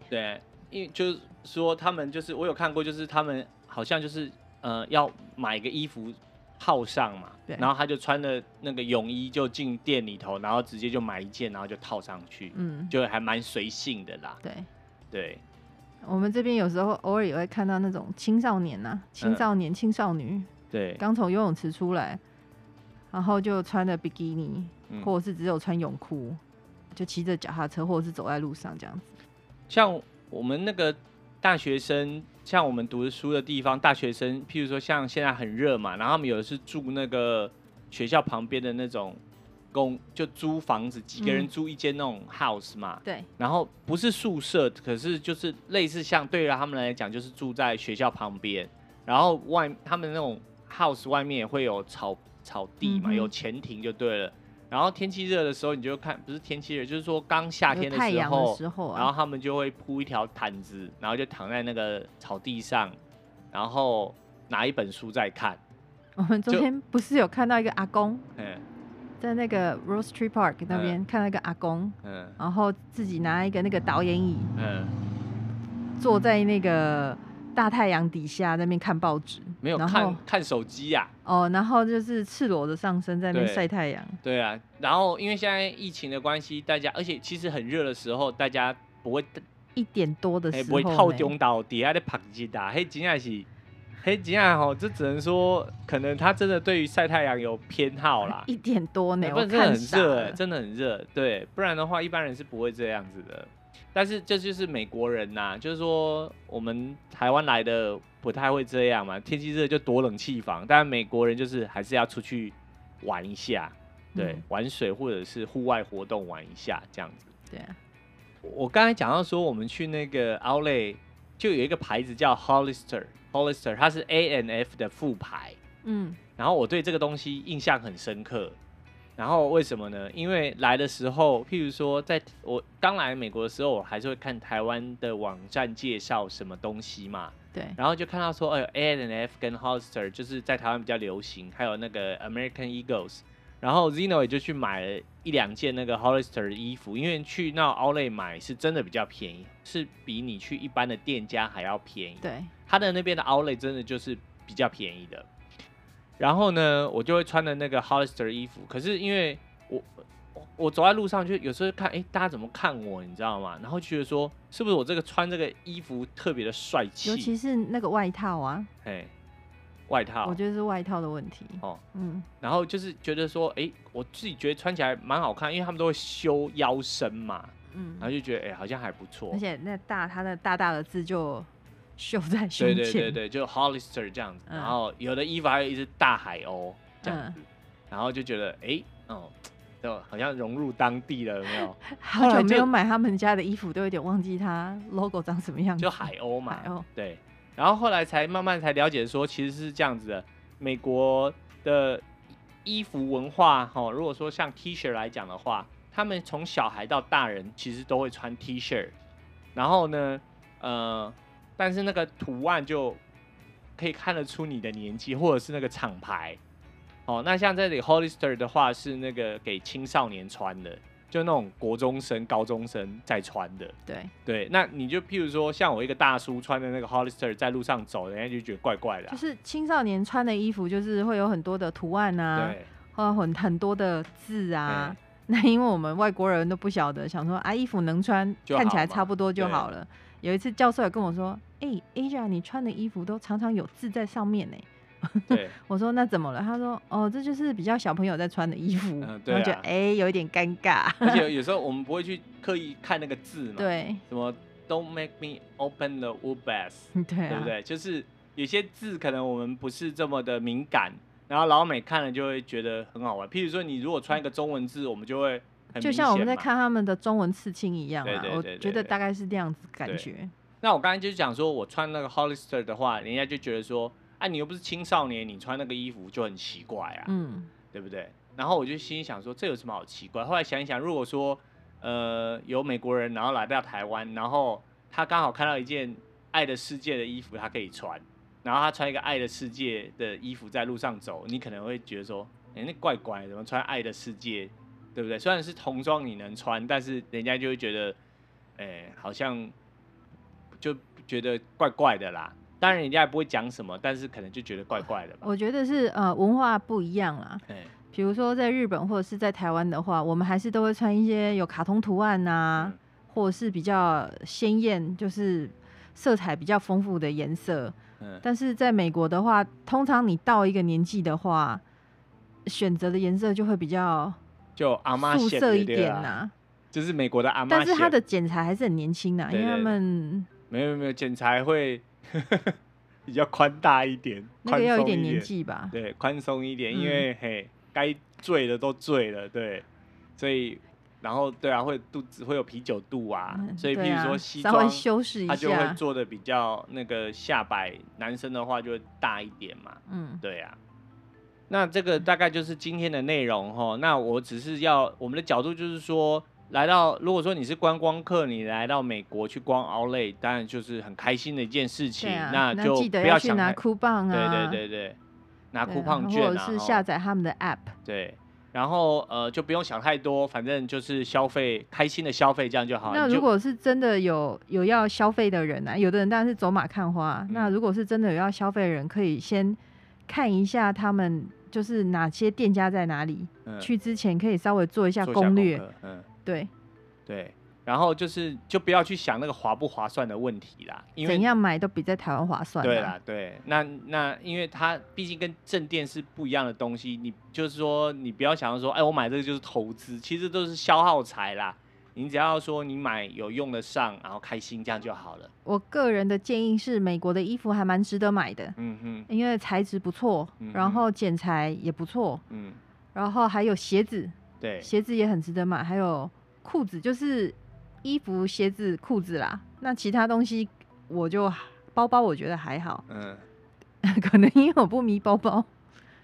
对，因为就是说他们就是我有看过，就是他们好像就是呃要买个衣服套上嘛，对然后他就穿了那个泳衣就进店里头，然后直接就买一件，然后就套上去，嗯，就还蛮随性的啦。对。对，我们这边有时候偶尔也会看到那种青少年呐、啊，青少年、青少女对，刚从游泳池出来，然后就穿着比基尼，嗯或者是只有穿泳裤，就骑着脚踏车，或者是走在路上这样子。像我们那个大学生，像我们读书的地方，大学生，譬如说像现在很热嘛，然后他们有的是住那个学校旁边的那种公，就租房子，几个人嗯。租一间那种 house 嘛，对，然后不是宿舍，可是就是类似像对于他们来讲，就是住在学校旁边，然后外他们那种 house 外面也会有草草地嘛，嗯有前庭就对了。然后天气热的时候，你就看不是天气热，就是说刚夏天的时候然后他们就会铺一条毯子，然后就躺在那个草地上，然后拿一本书在看。我们昨天不是有看到一个阿公嗯在那个 Rose Tree Park 那边、看到一个阿公，嗯。然后自己拿一个那个导演椅，嗯，坐在那个大太阳底下那边看报纸，没有看看手机呀、哦，然后就是赤裸的上身在那边对。晒太阳。对啊，然后因为现在疫情的关系，大家而且其实很热的时候，大家不会一点多的时候不会套中到底下的拍机打，嘿真的是，嘿真的吼，这只能说可能他真的对于晒太阳有偏好啦。一点多呢，我欸不然真的很热。真的很热。对，不然的话，一般人是不会这样子的。但是这就是美国人呐、就是说我们台湾来的不太会这样嘛，天气热就躲冷气房。但美国人就是还是要出去玩一下，对，嗯玩水或者是户外活动玩一下这样子。对啊，我刚才讲到说，我们去那个 Outlet 就有一个牌子叫 Hollister，Hollister 它是 A N F 的副牌。嗯，然后我对这个东西印象很深刻。然后为什么呢？因为来的时候，譬如说，在我刚来美国的时候，我还是会看台湾的网站介绍什么东西嘛。对，然后就看到说，哎，A N F 跟 Hollister 就是在台湾比较流行，还有那个 American Eagles。然后 Zeno 也就去买了一两件那个 Hollister 的衣服，因为去那 Outlet 买是真的比较便宜，是比你去一般的店家还要便宜。对，他的那边的 Outlet 真的就是比较便宜的。然后呢，我就会穿的那个 Hollister 衣服，可是因为我我走在路上就有时候看，哎、欸，大家怎么看我，你知道吗？然后觉得说，是不是我这个穿这个衣服特别的帅气？尤其是那个外套啊，哎，外套，我觉得是外套的问题。哦，嗯，然后就是觉得说，哎、欸，我自己觉得穿起来蛮好看，因为他们都会修腰身嘛，嗯，然后就觉得，哎、欸，好像还不错。而且那大，他的大大的字就绣在胸前，对对对对，就 Hollister 这样子。嗯、然后有的衣服还有一只大海鸥这样子，嗯、然后就觉得，哎、欸，哦。就好像融入当地了，有没有？好久没有买他们家的衣服，都有点忘记它 logo 长什么样子。就海鸥嘛，海鸥。对。然后后来才慢慢才了解说，其实是这样子的。美国的衣服文化，哈，如果说像 T 恤来讲的话，他们从小孩到大人其实都会穿 T 恤。然后呢，呃，但是那个图案就可以看得出你的年纪，或者是那个厂牌。哦，那像这里 Hollister 的话是那个给青少年穿的，就那种国中生、高中生在穿的。对对，那你就譬如说，像我一个大叔穿的那个 Hollister 在路上走，人家就觉得怪怪的、啊。就是青少年穿的衣服，就是会有很多的图案啊，对，或很很多的字啊。那因为我们外国人都不晓得，想说啊，衣服能穿，看起来差不多就好了。有一次教授也跟我说，哎、欸，Asia，你穿的衣服都常常有字在上面呢。对，我说那怎么了？他说哦，这就是比较小朋友在穿的衣服，嗯、对、啊，我觉得哎、欸，有一点尴尬。而且 有时候我们不会去刻意看那个字嘛，对，什么 Don't make me open the wood bath，对、啊，对不对？就是有些字可能我们不是这么的敏感，然后老美看了就会觉得很好玩。譬如说你如果穿一个中文字，我们就会很就像我们在看他们的中文刺青一样啊，对对对对对，我觉得大概是这样子感觉。那我刚才就是讲说我穿那个 Hollister 的话，人家就觉得说。啊，你又不是青少年，你穿那个衣服就很奇怪啊，嗯，对不对？然后我就心里想说，这有什么好奇怪？后来想一想，如果说，呃，有美国人然后来到台湾，然后他刚好看到一件爱的世界的衣服，他可以穿，然后他穿一个爱的世界的衣服在路上走，你可能会觉得说，哎，那怪怪，怎么穿爱的世界，对不对？虽然是童装你能穿，但是人家就会觉得，哎，好像就觉得怪怪的啦。当然人家也不会讲什么，但是可能就觉得怪怪的吧。我觉得是呃文化不一样啦。对，比如说在日本或者是在台湾的话，我们还是都会穿一些有卡通图案呐、啊，嗯、或者是比较鲜艳，就是色彩比较丰富的颜色。嗯。但是在美国的话，通常你到一个年纪的话，选择的颜色就会比较就阿妈素色一点呐、啊。就是美国的阿妈。但是他的剪裁还是很年轻的，因为他们没有没有剪裁会。比较宽大一点，那个要有一点年纪吧？对，宽松一点，因为、嗯、嘿，该醉的都醉了，对，所以然后对啊，会肚子会有啤酒肚啊，嗯、所以譬如说西装，稍微修饰一下，他就会做的比较那个下摆，男生的话就会大一点嘛，嗯，对啊。那这个大概就是今天的内容哈，那我只是要我们的角度就是说。来到，如果说你是观光客，你来到美国去逛 Outlet，当然就是很开心的一件事情。啊、那就记得要去拿 coupon 啊，对对对对，拿 coupon 券啊，或者是下载他们的 app。对，然后呃，就不用想太多，反正就是消费，开心的消费这样就好。那如果是真的有有要消费的人啊，有的人当然是走马看花。嗯、那如果是真的有要消费的人，可以先看一下他们就是哪些店家在哪里，嗯、去之前可以稍微做一下攻略。嗯。对，对，然后就是就不要去想那个划不划算的问题啦，因为怎样买都比在台湾划算。对啦，对，那那因为它毕竟跟正店是不一样的东西，你就是说你不要想要说，哎，我买这个就是投资，其实都是消耗财啦。你只要说你买有用得上，然后开心这样就好了。我个人的建议是，美国的衣服还蛮值得买的，嗯哼，因为材质不错，然后剪裁也不错，嗯，然后还有鞋子。对，鞋子也很值得买，还有裤子，就是衣服、鞋子、裤子啦。那其他东西，我就包包，我觉得还好。嗯，可能因为我不迷包包，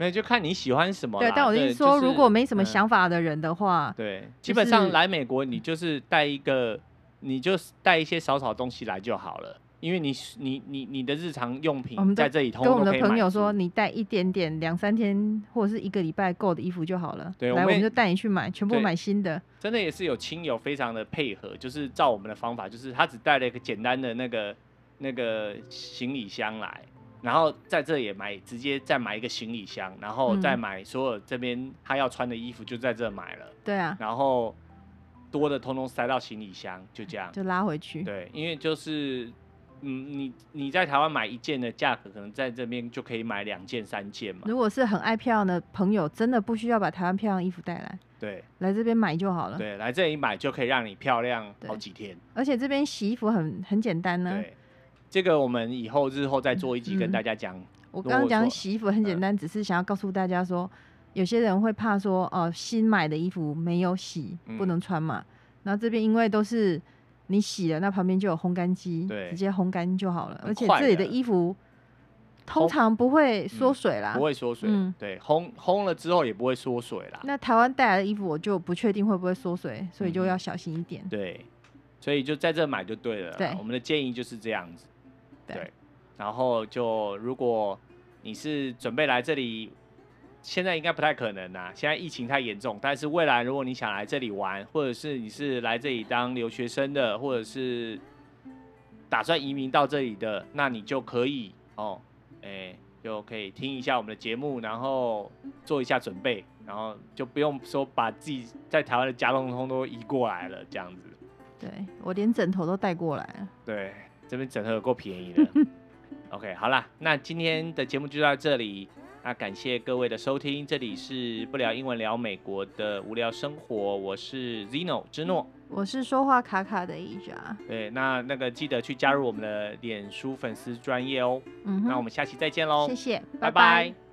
那就看你喜欢什么。对，但我的意思说，就是、如果没什么想法的人的话，对，基本上来美国，你就是带一个，你就带一些少少东西来就好了。因为你你你你的日常用品在这里通通，跟我们的朋友说，你带一点点两三天或者是一个礼拜够的衣服就好了。对，来我们就带你去买，全部买新的。真的也是有亲友非常的配合，就是照我们的方法，就是他只带了一个简单的那个那个行李箱来，然后在这也买，直接再买一个行李箱，然后再买所有这边他要穿的衣服，就在这买了。对啊。然后多的通通塞到行李箱，就这样。就拉回去。对，因为就是，嗯，你你在台湾买一件的价格，可能在这边就可以买两件、三件嘛。如果是很爱漂亮的朋友，真的不需要把台湾漂亮衣服带来。对。来这边买就好了。对，来这里买就可以让你漂亮好几天。而且这边洗衣服很很简单呢。对。这个我们以后日后再做一集跟大家讲。嗯、我刚刚讲洗衣服很简单，嗯、只是想要告诉大家说，有些人会怕说，哦、呃，新买的衣服没有洗，不能穿嘛。嗯、然后这边因为都是你洗了，那旁边就有烘干机，直接烘干就好了。而且这里的衣服通常不会缩水啦，嗯、不会缩水。嗯、对，烘烘了之后也不会缩水啦。那台湾带来的衣服我就不确定会不会缩水，所以就要小心一点。嗯、对，所以就在这买就对了。对，我们的建议就是这样子。对，然后就如果你是准备来这里，现在应该不太可能啦，现在疫情太严重。但是未来如果你想来这里玩，或者是你是来这里当留学生的，或者是打算移民到这里的，那你就可以哦，哎，就可以听一下我们的节目，然后做一下准备，然后就不用说把自己在台湾的家通通都移过来了，这样子。对，我连枕头都带过来了。对。这边整合有够便宜的，OK，好啦，那今天的节目就到这里，那感谢各位的收听，这里是不聊英文聊美国的无聊生活，我是 Zino 之诺，我是说话卡卡的 Asia，对，那那个记得去加入我们的脸书粉丝专业哦，嗯，那我们下期再见喽，谢谢，拜拜。拜拜。